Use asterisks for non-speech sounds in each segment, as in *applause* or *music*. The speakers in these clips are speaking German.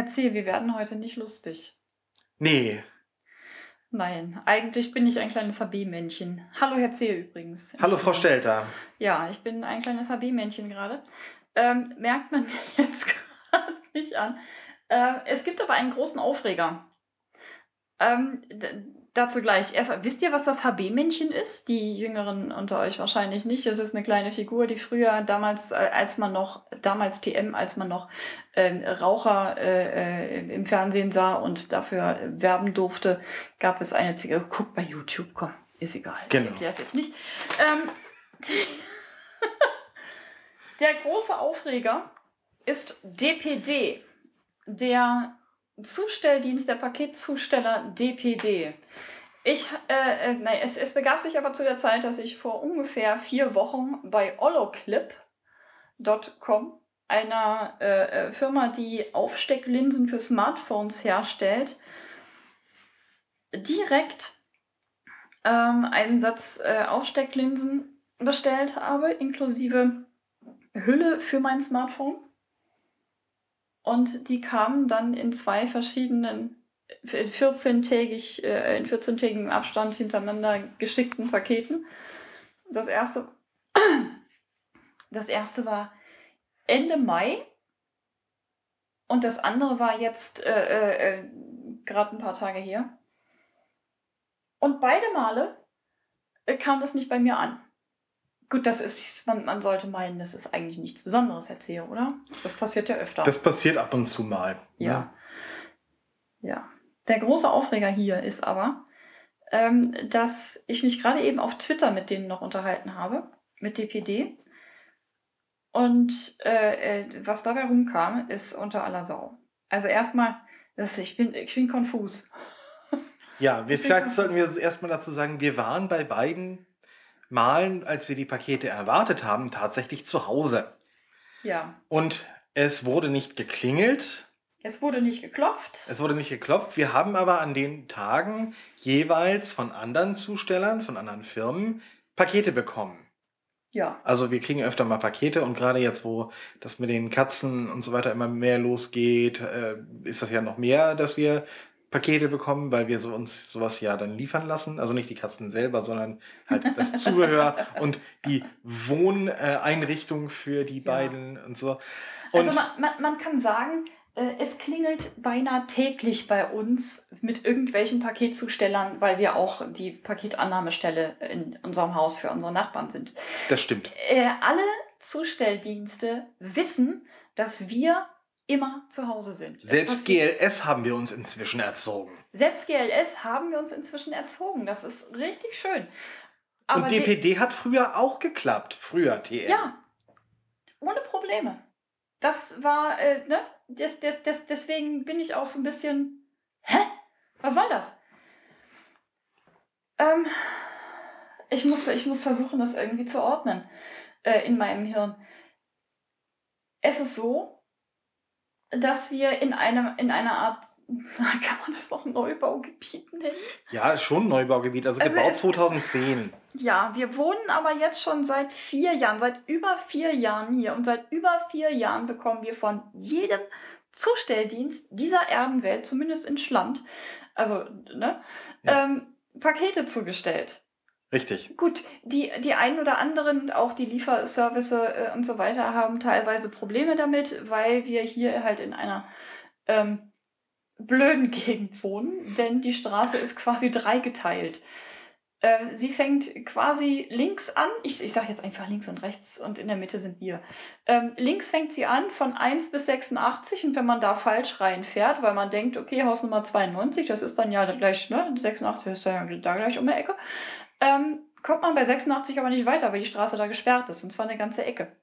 Herr C., wir werden heute nicht lustig. Nee. Nein, eigentlich bin ich ein kleines HB-Männchen. Hallo Herr C. übrigens. Hallo Frau Stelter. Ja, ich bin ein kleines HB-Männchen gerade. Ähm, merkt man *laughs* mir jetzt gerade nicht an. Äh, es gibt aber einen großen Aufreger. Ähm, dazu gleich. Erstmal, wisst ihr, was das HB-Männchen ist? Die Jüngeren unter euch wahrscheinlich nicht. Es ist eine kleine Figur, die früher damals, äh, als man noch, damals TM, als man noch ähm, Raucher äh, äh, im Fernsehen sah und dafür werben durfte, gab es eine Zigarette. Guckt bei YouTube, komm, ist egal. Genau. Ich erkläre es jetzt nicht. Ähm, *laughs* der große Aufreger ist DPD, der Zustelldienst der Paketzusteller DPD. Ich, äh, äh, nein, es, es begab sich aber zu der Zeit, dass ich vor ungefähr vier Wochen bei Oloclip.com, einer äh, äh, Firma, die Aufstecklinsen für Smartphones herstellt, direkt ähm, einen Satz äh, Aufstecklinsen bestellt habe, inklusive Hülle für mein Smartphone. Und die kamen dann in zwei verschiedenen, 14-tägig, äh, in 14-tägigem Abstand hintereinander geschickten Paketen. Das erste, das erste war Ende Mai und das andere war jetzt äh, äh, äh gerade ein paar Tage her. Und beide Male äh, kam das nicht bei mir an. Gut, das ist, man, man sollte meinen, das ist eigentlich nichts Besonderes, erzähle, oder? Das passiert ja öfter. Das passiert ab und zu mal. Ja. Ne? Ja. Der große Aufreger hier ist aber, ähm, dass ich mich gerade eben auf Twitter mit denen noch unterhalten habe, mit DPD. Und äh, äh, was dabei rumkam, ist unter aller Sau. Also erstmal, das, ich, bin, ich bin konfus. Ja, wir, vielleicht konfus. sollten wir erstmal dazu sagen, wir waren bei beiden Malen, als wir die Pakete erwartet haben, tatsächlich zu Hause. Ja. Und es wurde nicht geklingelt. Es wurde nicht geklopft. Es wurde nicht geklopft. Wir haben aber an den Tagen jeweils von anderen Zustellern, von anderen Firmen Pakete bekommen. Ja. Also wir kriegen öfter mal Pakete und gerade jetzt, wo das mit den Katzen und so weiter immer mehr losgeht, äh, ist das ja noch mehr, dass wir Pakete bekommen, weil wir so uns sowas ja dann liefern lassen. Also nicht die Katzen selber, sondern halt das *laughs* Zubehör und die Wohneinrichtung für die beiden ja. und so. Und also man, man, man kann sagen, äh, es klingelt beinahe täglich bei uns mit irgendwelchen Paketzustellern, weil wir auch die Paketannahmestelle in unserem Haus für unsere Nachbarn sind. Das stimmt. Äh, alle Zustelldienste wissen, dass wir immer zu Hause sind. Selbst. GLS haben wir uns inzwischen erzogen. Selbst GLS haben wir uns inzwischen erzogen. Das ist richtig schön. Aber Und DPD hat früher auch geklappt. Früher TM. Ja. Ohne Probleme. Das war, äh, ne? Das, das, das, deswegen bin ich auch so ein bisschen. Hä? Was soll das? Ähm, ich, muss, ich muss versuchen, das irgendwie zu ordnen äh, in meinem Hirn. Es ist so, dass wir in, einem, in einer Art, *laughs* kann man das noch Neubaugebiet nennen? Ja, schon Neubaugebiet, also, also gebaut 2010. Ja, wir wohnen aber jetzt schon seit vier Jahren, seit über vier Jahren hier und seit über vier Jahren bekommen wir von jedem Zustelldienst dieser Erdenwelt, zumindest in Schland, also ne, ja. ähm, Pakete zugestellt. Richtig. Gut, die, die einen oder anderen, auch die Lieferservice äh, und so weiter, haben teilweise Probleme damit, weil wir hier halt in einer ähm, blöden Gegend wohnen, denn die Straße ist quasi dreigeteilt. Äh, sie fängt quasi links an, ich, ich sage jetzt einfach links und rechts und in der Mitte sind wir. Ähm, links fängt sie an von 1 bis 86 und wenn man da falsch reinfährt, weil man denkt, okay, Hausnummer 92, das ist dann ja gleich, ne, 86 ist ja da gleich um die Ecke, ähm, kommt man bei 86 aber nicht weiter, weil die Straße da gesperrt ist und zwar eine ganze Ecke.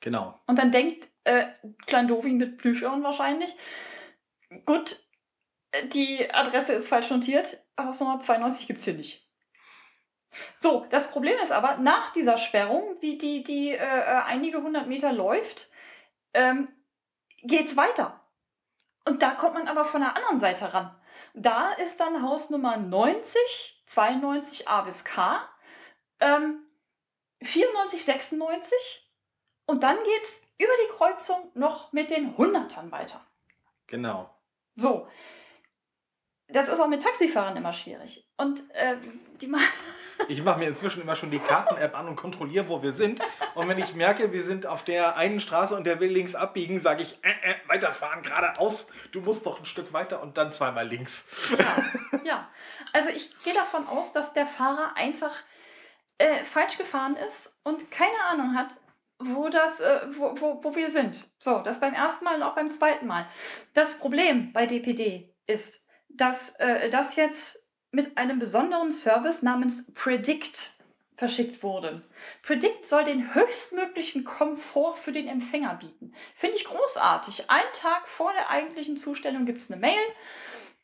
Genau. Und dann denkt äh, Klein Dovi mit Plüschirren wahrscheinlich, gut, äh, die Adresse ist falsch notiert, Hausnummer 92 gibt es hier nicht. So, das Problem ist aber, nach dieser Sperrung, wie die, die äh, äh einige hundert Meter läuft, ähm, es weiter. Und da kommt man aber von der anderen Seite ran. Da ist dann Hausnummer 90, 92 A bis K, ähm, 94, 96 und dann geht es über die Kreuzung noch mit den Hundertern weiter. Genau. So. Das ist auch mit Taxifahrern immer schwierig. Und äh, die machen. *laughs* Ich mache mir inzwischen immer schon die Karten-App an und kontrolliere, wo wir sind. Und wenn ich merke, wir sind auf der einen Straße und der will links abbiegen, sage ich, äh, äh, weiterfahren, geradeaus. Du musst doch ein Stück weiter und dann zweimal links. Ja, ja. also ich gehe davon aus, dass der Fahrer einfach äh, falsch gefahren ist und keine Ahnung hat, wo das, äh, wo, wo, wo wir sind. So, das beim ersten Mal und auch beim zweiten Mal. Das Problem bei DPD ist, dass äh, das jetzt mit einem besonderen Service namens Predict verschickt wurde. Predict soll den höchstmöglichen Komfort für den Empfänger bieten. Finde ich großartig. Einen Tag vor der eigentlichen Zustellung gibt es eine Mail.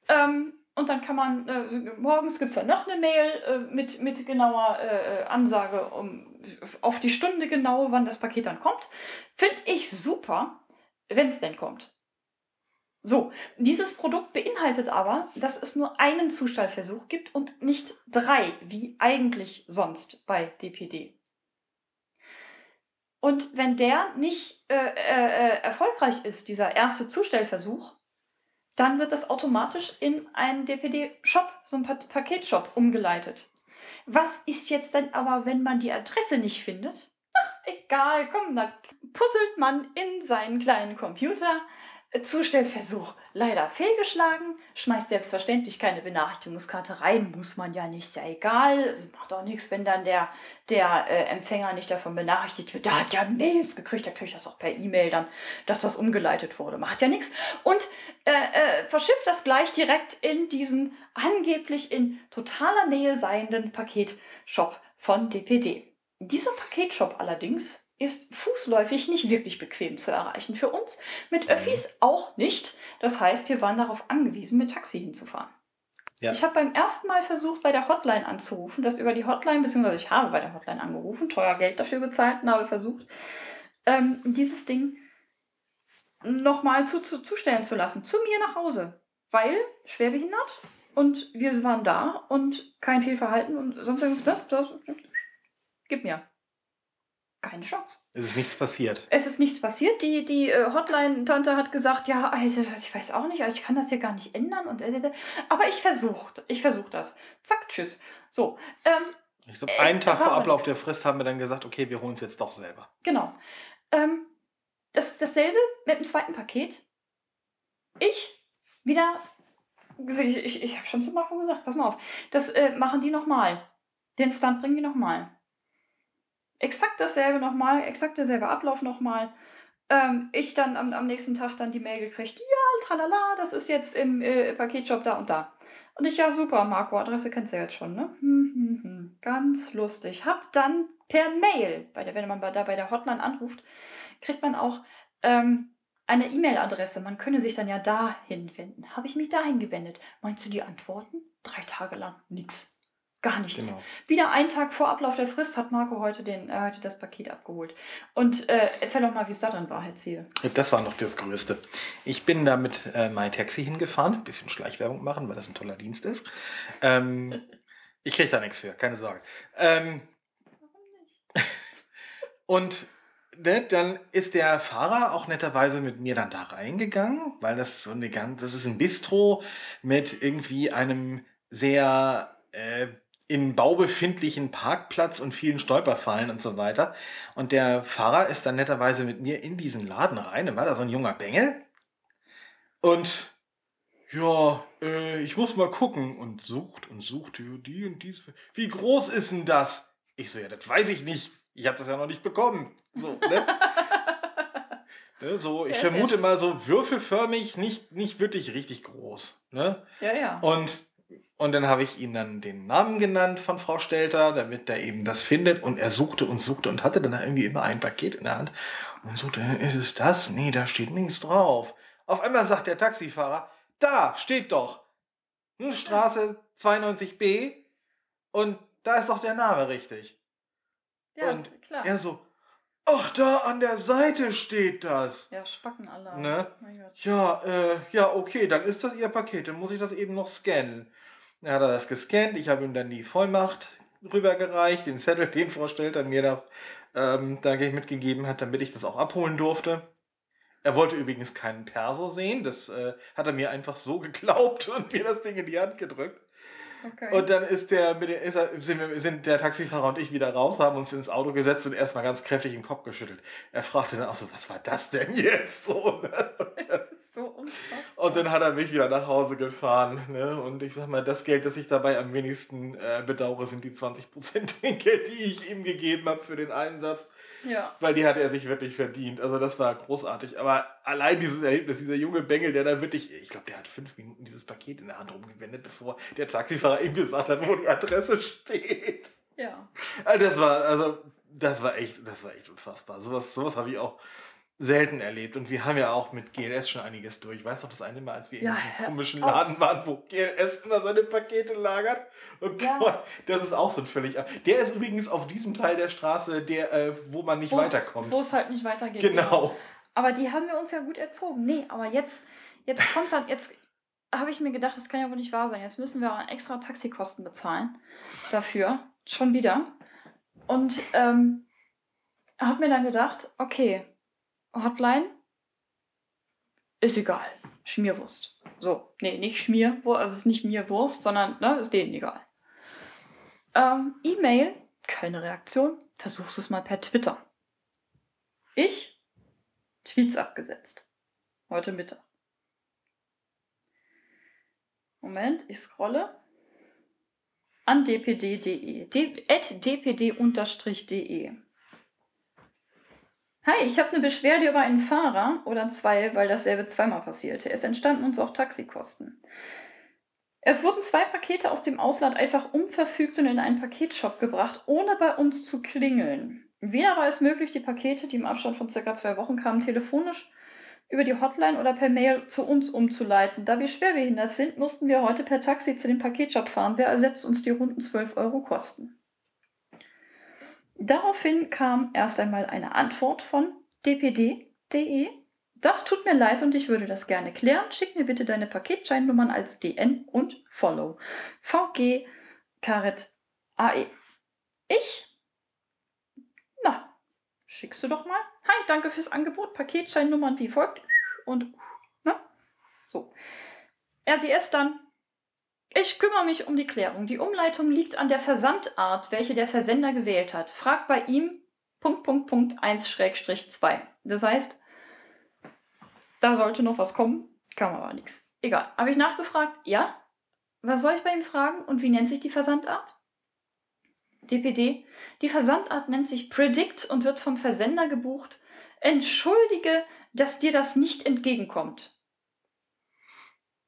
Ähm, und dann kann man, äh, morgens gibt es dann noch eine Mail äh, mit, mit genauer äh, Ansage um, auf die Stunde genau, wann das Paket dann kommt. Finde ich super, wenn es denn kommt. So, dieses Produkt beinhaltet aber, dass es nur einen Zustellversuch gibt und nicht drei, wie eigentlich sonst bei DPD. Und wenn der nicht äh, äh, äh, erfolgreich ist, dieser erste Zustellversuch, dann wird das automatisch in einen DPD-Shop, so einen Paketshop umgeleitet. Was ist jetzt denn aber, wenn man die Adresse nicht findet? Ach, egal, komm, dann puzzelt man in seinen kleinen Computer Zustellversuch leider fehlgeschlagen. Schmeißt selbstverständlich keine Benachrichtigungskarte rein, muss man ja nicht, ist ja egal. Macht auch nichts, wenn dann der, der äh, Empfänger nicht davon benachrichtigt wird. Da hat ja Mails gekriegt, da kriegt das auch per E-Mail dann, dass das umgeleitet wurde. Macht ja nichts. Und äh, äh, verschifft das gleich direkt in diesen angeblich in totaler Nähe seienden Paketshop von DPD. Dieser Paketshop allerdings ist fußläufig nicht wirklich bequem zu erreichen. Für uns mit mhm. Öffis auch nicht. Das heißt, wir waren darauf angewiesen, mit Taxi hinzufahren. Ja. Ich habe beim ersten Mal versucht, bei der Hotline anzurufen, das über die Hotline, beziehungsweise ich habe bei der Hotline angerufen, teuer Geld dafür bezahlt und habe versucht, ähm, dieses Ding nochmal zu, zu, zustellen zu lassen, zu mir nach Hause. Weil schwerbehindert und wir waren da und kein Fehlverhalten und sonst irgendwas. Ne? Gib mir keine Chance. Es ist nichts passiert. Es ist nichts passiert. Die, die äh, Hotline-Tante hat gesagt, ja, also, ich weiß auch nicht, also ich kann das hier gar nicht ändern. Und, äh, äh aber ich versuche ich versuch das. Zack, tschüss. So. Ähm, ich glaube, einen Tag vor Ablauf der Frist haben wir dann gesagt, okay, wir holen es jetzt doch selber. Genau. Ähm, das, dasselbe mit dem zweiten Paket. Ich wieder, ich, ich, ich habe schon zu Marco gesagt, pass mal auf, das äh, machen die nochmal. Den Stunt bringen die nochmal exakt dasselbe nochmal, exakt derselbe Ablauf nochmal. Ähm, ich dann am, am nächsten Tag dann die Mail gekriegt, ja, tralala, das ist jetzt im äh, Paketshop da und da. Und ich, ja, super, Marco, Adresse kennst du ja jetzt schon, ne? Hm, hm, hm. Ganz lustig. Hab dann per Mail, bei der, wenn man da bei der Hotline anruft, kriegt man auch ähm, eine E-Mail-Adresse. Man könne sich dann ja dahin wenden. Habe ich mich dahin gewendet. Meinst du die Antworten? Drei Tage lang nix. Gar nichts. Genau. Wieder einen Tag vor Ablauf der Frist hat Marco heute, den, äh, heute das Paket abgeholt. Und äh, erzähl doch mal, wie es da drin war, Herr Ziel. Das war noch das Größte. Ich bin da mit äh, MyTaxi hingefahren, ein bisschen Schleichwerbung machen, weil das ein toller Dienst ist. Ähm, *laughs* ich kriege da nichts für, keine Sorge. Ähm, Warum nicht? *laughs* und ne, dann ist der Fahrer auch netterweise mit mir dann da reingegangen, weil das so eine ganz, das ist ein Bistro mit irgendwie einem sehr äh, im Bau befindlichen Parkplatz und vielen Stolperfallen und so weiter. Und der Fahrer ist dann netterweise mit mir in diesen Laden rein. Dann war da so ein junger Bengel. Und ja, äh, ich muss mal gucken. Und sucht und sucht die und dies. Wie groß ist denn das? Ich so, ja, das weiß ich nicht. Ich habe das ja noch nicht bekommen. So, ne? *laughs* ne so, ich ja, vermute mal so würfelförmig, nicht, nicht wirklich richtig groß. Ne? Ja, ja. Und und dann habe ich ihm dann den Namen genannt von Frau Stelter, damit er eben das findet. Und er suchte und suchte und hatte dann irgendwie immer ein Paket in der Hand. Und suchte, ist es das? Nee, da steht nichts drauf. Auf einmal sagt der Taxifahrer, da steht doch. Hm, Straße 92b. Und da ist doch der Name richtig. Ja, und klar. er so, ach, da an der Seite steht das. Ja, Spackenalarm. Ne? Ja, äh, ja, okay, dann ist das Ihr Paket. Dann muss ich das eben noch scannen. Er hat das gescannt, ich habe ihm dann die Vollmacht rübergereicht, den Zettel, *laughs* den Frau Stelter mir da ähm, da mitgegeben hat, damit ich das auch abholen durfte. Er wollte übrigens keinen Perso sehen. Das äh, hat er mir einfach so *laughs* geglaubt und mir das Ding in die Hand gedrückt. Okay. Und dann ist der, mit der, ist er, sind, wir, sind der Taxifahrer und ich wieder raus, haben uns ins Auto gesetzt und erstmal ganz kräftig den Kopf geschüttelt. Er fragte dann auch so, was war das denn jetzt? *laughs* So, ne? Das ist so unfassbar. Und dann hat er mich wieder nach Hause gefahren. Ne? Und ich sag mal, das Geld, das ich dabei am wenigsten äh, bedauere, sind die 20% *laughs* Geld, die ich ihm gegeben habe für den Einsatz. Ja. Weil die hat er sich wirklich verdient. Also das war großartig. Aber allein dieses Erlebnis, dieser junge Bengel, der da wirklich, ich glaube, der hat fünf Minuten dieses Paket in der Hand rumgewendet, bevor der Taxifahrer ihm gesagt hat, wo die Adresse steht. Ja. Also das war, also, das war echt, das war echt unfassbar. Sowas, sowas habe ich auch selten erlebt. Und wir haben ja auch mit GLS schon einiges durch. Ich weiß noch das eine Mal, als wir ja, in diesem komischen Laden auch. waren, wo GLS immer seine Pakete lagert. Oh ja. Gott, das ist auch so ein völlig. Der ist übrigens auf diesem Teil der Straße, der, äh, wo man nicht wo's, weiterkommt. Wo es halt nicht weitergeht. Genau. Aber die haben wir uns ja gut erzogen. Nee, aber jetzt, jetzt kommt dann, jetzt habe ich mir gedacht, das kann ja wohl nicht wahr sein. Jetzt müssen wir extra Taxikosten bezahlen dafür. Schon wieder. Und ähm, habe mir dann gedacht, okay, Hotline? Ist egal. Schmierwurst. So, nee, nicht Schmierwurst, also es ist nicht mir Wurst, sondern ne, ist denen egal. Ähm, E-Mail, keine Reaktion. Versuchst es mal per Twitter. Ich? Tweets abgesetzt. Heute Mittag. Moment, ich scrolle. An dpd.de. dpd-de. Hi, ich habe eine Beschwerde über einen Fahrer oder zwei, weil dasselbe zweimal passierte. Es entstanden uns auch Taxikosten. Es wurden zwei Pakete aus dem Ausland einfach unverfügt und in einen Paketshop gebracht, ohne bei uns zu klingeln. Weder war es möglich, die Pakete, die im Abstand von circa zwei Wochen kamen, telefonisch über die Hotline oder per Mail zu uns umzuleiten. Da wir schwerbehindert sind, mussten wir heute per Taxi zu dem Paketshop fahren. Wer ersetzt uns die runden 12 Euro Kosten? Daraufhin kam erst einmal eine Antwort von dpd.de. Das tut mir leid und ich würde das gerne klären. Schick mir bitte deine Paketscheinnummern als DN und Follow. VG Karet AE. Ich? Na, schickst du doch mal. Hi, danke fürs Angebot. Paketscheinnummern wie folgt. Und, na, so. RCS dann ich kümmere mich um die Klärung. Die Umleitung liegt an der Versandart, welche der Versender gewählt hat. Frag bei ihm Punkt, Punkt, Punkt 1-2. Das heißt, da sollte noch was kommen, kam aber nichts. Egal. Habe ich nachgefragt? Ja. Was soll ich bei ihm fragen und wie nennt sich die Versandart? DPD. Die Versandart nennt sich Predict und wird vom Versender gebucht. Entschuldige, dass dir das nicht entgegenkommt.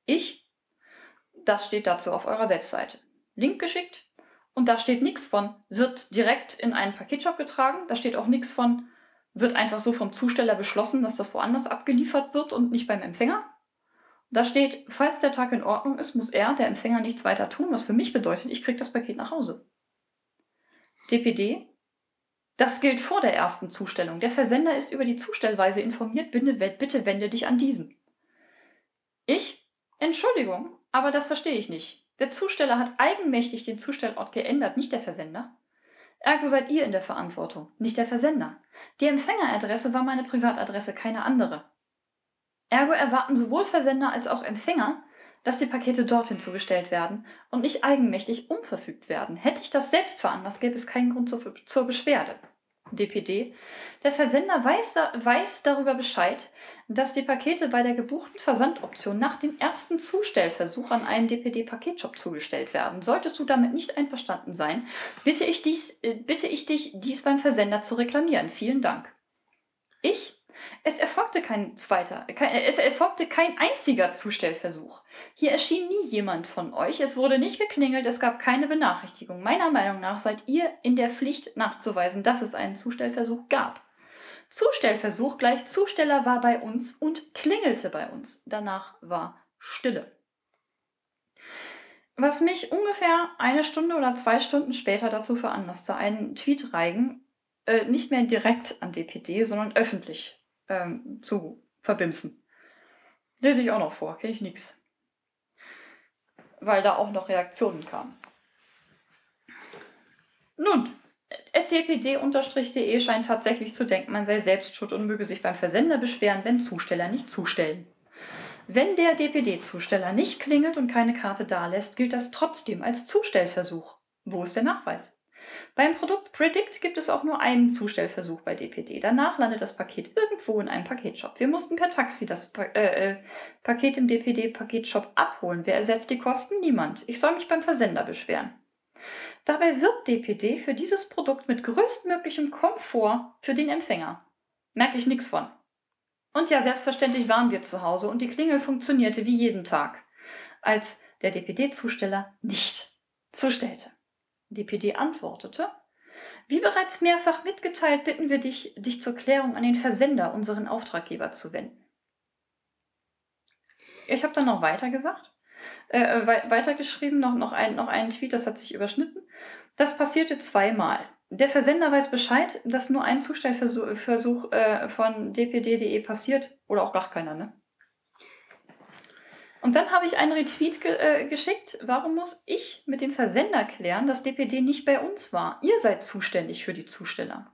Ich das steht dazu auf eurer Webseite. Link geschickt und da steht nichts von, wird direkt in einen Paketshop getragen. Da steht auch nichts von, wird einfach so vom Zusteller beschlossen, dass das woanders abgeliefert wird und nicht beim Empfänger. Da steht, falls der Tag in Ordnung ist, muss er, der Empfänger, nichts weiter tun, was für mich bedeutet, ich kriege das Paket nach Hause. DPD. Das gilt vor der ersten Zustellung. Der Versender ist über die Zustellweise informiert. Bitte wende dich an diesen. Ich? Entschuldigung, aber das verstehe ich nicht. Der Zusteller hat eigenmächtig den Zustellort geändert, nicht der Versender. Ergo seid ihr in der Verantwortung, nicht der Versender. Die Empfängeradresse war meine Privatadresse, keine andere. Ergo erwarten sowohl Versender als auch Empfänger, dass die Pakete dorthin zugestellt werden und nicht eigenmächtig umverfügt werden. Hätte ich das selbst veranlasst, gäbe es keinen Grund zur, zur Beschwerde. DPD. Der Versender weiß, weiß darüber Bescheid, dass die Pakete bei der gebuchten Versandoption nach dem ersten Zustellversuch an einen DPD-Paketshop zugestellt werden. Solltest du damit nicht einverstanden sein, bitte ich, dies, äh, bitte ich dich, dies beim Versender zu reklamieren. Vielen Dank. Ich es erfolgte kein zweiter, es erfolgte kein einziger Zustellversuch. Hier erschien nie jemand von euch, es wurde nicht geklingelt, es gab keine Benachrichtigung. Meiner Meinung nach seid ihr in der Pflicht nachzuweisen, dass es einen Zustellversuch gab. Zustellversuch gleich Zusteller war bei uns und klingelte bei uns. Danach war Stille. Was mich ungefähr eine Stunde oder zwei Stunden später dazu veranlasste, einen Tweet reigen, äh, nicht mehr direkt an DPD, sondern öffentlich ähm, zu verbimsen. Lese ich auch noch vor, kenne ich nichts. Weil da auch noch Reaktionen kamen. Nun, dpd-de scheint tatsächlich zu denken, man sei selbst schuld und möge sich beim Versender beschweren, wenn Zusteller nicht zustellen. Wenn der DPD-Zusteller nicht klingelt und keine Karte dalässt, gilt das trotzdem als Zustellversuch. Wo ist der Nachweis? Beim Produkt Predict gibt es auch nur einen Zustellversuch bei DPD. Danach landet das Paket irgendwo in einem Paketshop. Wir mussten per Taxi das pa äh, äh, Paket im DPD-Paketshop abholen. Wer ersetzt die Kosten? Niemand. Ich soll mich beim Versender beschweren. Dabei wirbt DPD für dieses Produkt mit größtmöglichem Komfort für den Empfänger. Merke ich nichts von. Und ja, selbstverständlich waren wir zu Hause und die Klingel funktionierte wie jeden Tag, als der DPD-Zusteller nicht zustellte. DPD antwortete, wie bereits mehrfach mitgeteilt, bitten wir dich, dich zur Klärung an den Versender, unseren Auftraggeber, zu wenden. Ich habe dann noch weiter gesagt, äh, äh weitergeschrieben, noch, noch, ein, noch einen Tweet, das hat sich überschnitten. Das passierte zweimal. Der Versender weiß Bescheid, dass nur ein Zustellversuch äh, von dpd.de passiert oder auch gar keiner, ne? Und dann habe ich einen Retweet ge äh, geschickt. Warum muss ich mit dem Versender klären, dass DPD nicht bei uns war? Ihr seid zuständig für die Zusteller.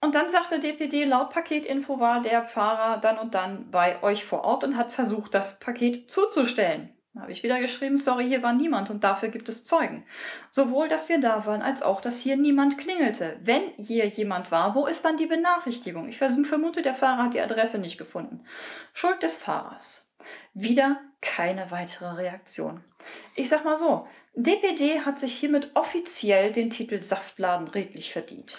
Und dann sagte DPD, laut Paketinfo war der Fahrer dann und dann bei euch vor Ort und hat versucht, das Paket zuzustellen. Habe ich wieder geschrieben, sorry, hier war niemand und dafür gibt es Zeugen. Sowohl, dass wir da waren, als auch, dass hier niemand klingelte. Wenn hier jemand war, wo ist dann die Benachrichtigung? Ich vermute, der Fahrer hat die Adresse nicht gefunden. Schuld des Fahrers. Wieder keine weitere Reaktion. Ich sag mal so, DPD hat sich hiermit offiziell den Titel Saftladen redlich verdient.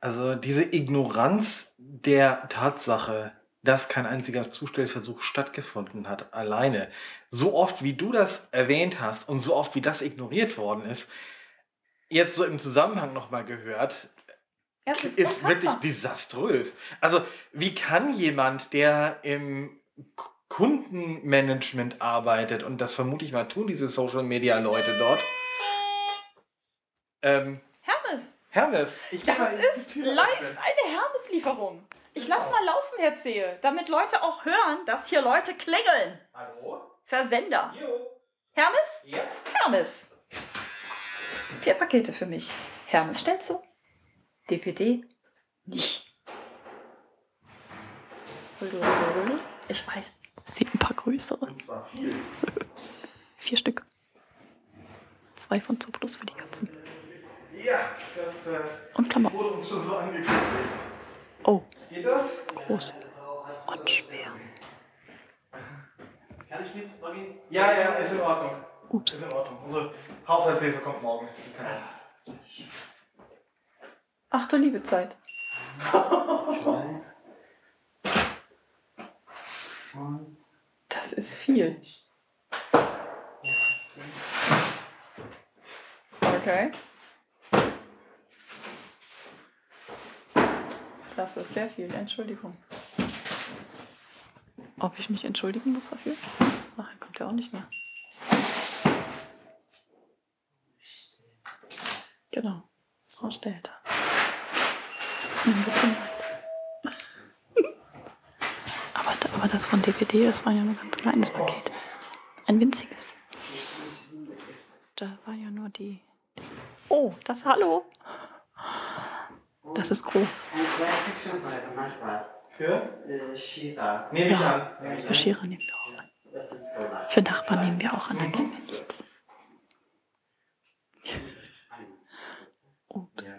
Also diese Ignoranz der Tatsache, dass kein einziger Zustellversuch stattgefunden hat, alleine. So oft, wie du das erwähnt hast und so oft, wie das ignoriert worden ist, jetzt so im Zusammenhang nochmal gehört, ja, ist, ist wirklich desaströs. Also, wie kann jemand, der im Kundenmanagement arbeitet, und das vermute ich mal tun diese Social Media Leute dort. Ähm, Hermes. Hermes. Ich das ist live eine Hermes-Lieferung. Ich genau. lass mal laufen, Herr Zehe, damit Leute auch hören, dass hier Leute klingeln. Hallo? Versender. Jo. Hermes? Ja. Hermes. Vier Pakete für mich. Hermes stellt zu. DPD nicht. Ich weiß, es sind ein paar größere. Und zwar viel. *laughs* Vier Stück. Zwei von Zuplus für die Katzen. Ja, das äh, Und Klammer. wurde uns schon so angekündigt. Oh. Geht das? Groß. Und schwer. Kann ich mit Ja, ja, ist in Ordnung. Ups. Ist in Ordnung. Unsere Haushaltshilfe kommt morgen. Ach du liebe Zeit. Das ist viel. Okay. Das ist sehr viel. Entschuldigung. Ob ich mich entschuldigen muss dafür? Nachher kommt er auch nicht mehr. Genau. Frau Stelter. Es tut mir ein bisschen leid. *laughs* aber, aber das von DPD, das war ja nur ein ganz kleines Paket. Ein winziges. Da war ja nur die. Oh, das Hallo. Das ist groß. Für? Shira. Nehme ich an. Für Shira nehmen wir auch an. Für Nachbarn nehmen wir auch an, dann nehmen wir nichts. Ups.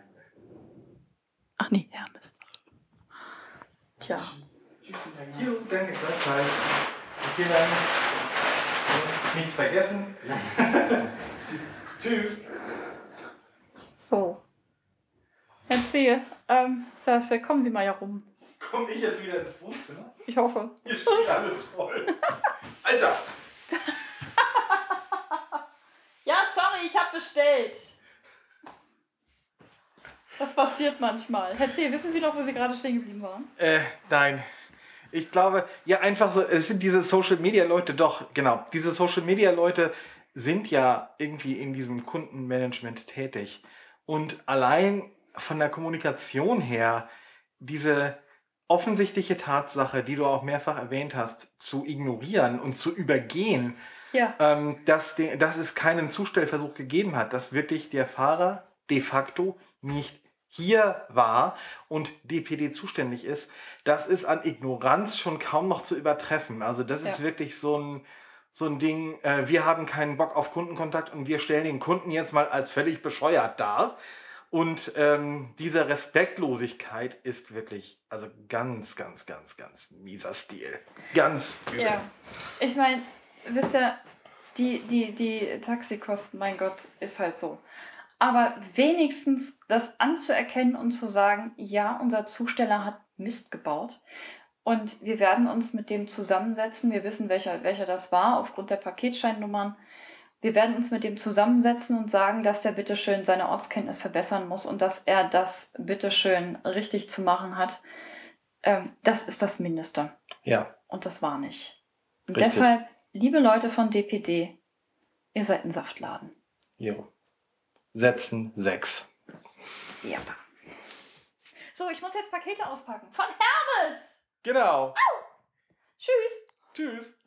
Ach nee, Hermes. Tja. Jo, danke, gleichfalls. Vielen Dank. Nichts vergessen. *laughs* Tschüss. So. Erzähl. Ähm, das, kommen Sie mal hier rum. Komme ich jetzt wieder ins Wohnzimmer? Ich hoffe. Hier steht alles voll. Alter! *laughs* ja, sorry, ich habe bestellt. Das passiert manchmal. Herr C., wissen Sie noch, wo Sie gerade stehen geblieben waren? Äh, nein. Ich glaube, ja, einfach so, es sind diese Social Media Leute, doch, genau. Diese Social Media Leute sind ja irgendwie in diesem Kundenmanagement tätig. Und allein von der Kommunikation her diese offensichtliche Tatsache, die du auch mehrfach erwähnt hast, zu ignorieren und zu übergehen, ja. ähm, dass, de, dass es keinen Zustellversuch gegeben hat, dass wirklich der Fahrer de facto nicht hier war und DPD zuständig ist, das ist an Ignoranz schon kaum noch zu übertreffen. Also das ist Ja. wirklich so ein, so ein Ding, äh, wir haben keinen Bock auf Kundenkontakt und wir stellen den Kunden jetzt mal als völlig bescheuert dar. Und ähm, diese Respektlosigkeit ist wirklich, also ganz, ganz, ganz, ganz mieser Stil. Ganz übel. Ja. Ich meine, wisst ihr, die, die, die Taxikosten, mein Gott, ist halt so. Aber wenigstens das anzuerkennen und zu sagen, ja, unser Zusteller hat Mist gebaut. Und wir werden uns mit dem zusammensetzen. Wir wissen, welcher, welcher das war, aufgrund der Paketscheinnummern. Wir werden uns mit dem zusammensetzen und sagen, dass der bitteschön seine Ortskenntnis verbessern muss und dass er das bitteschön richtig zu machen hat. Ähm, das ist das Mindeste. Ja, Und das war nicht. Und Richtig. deshalb, liebe Leute von DPD, ihr seid ein Saftladen. jo. Setzen 6. Ja. So, ich muss jetzt Pakete auspacken. Von Hermes! Genau. Tschüss! Tschüss.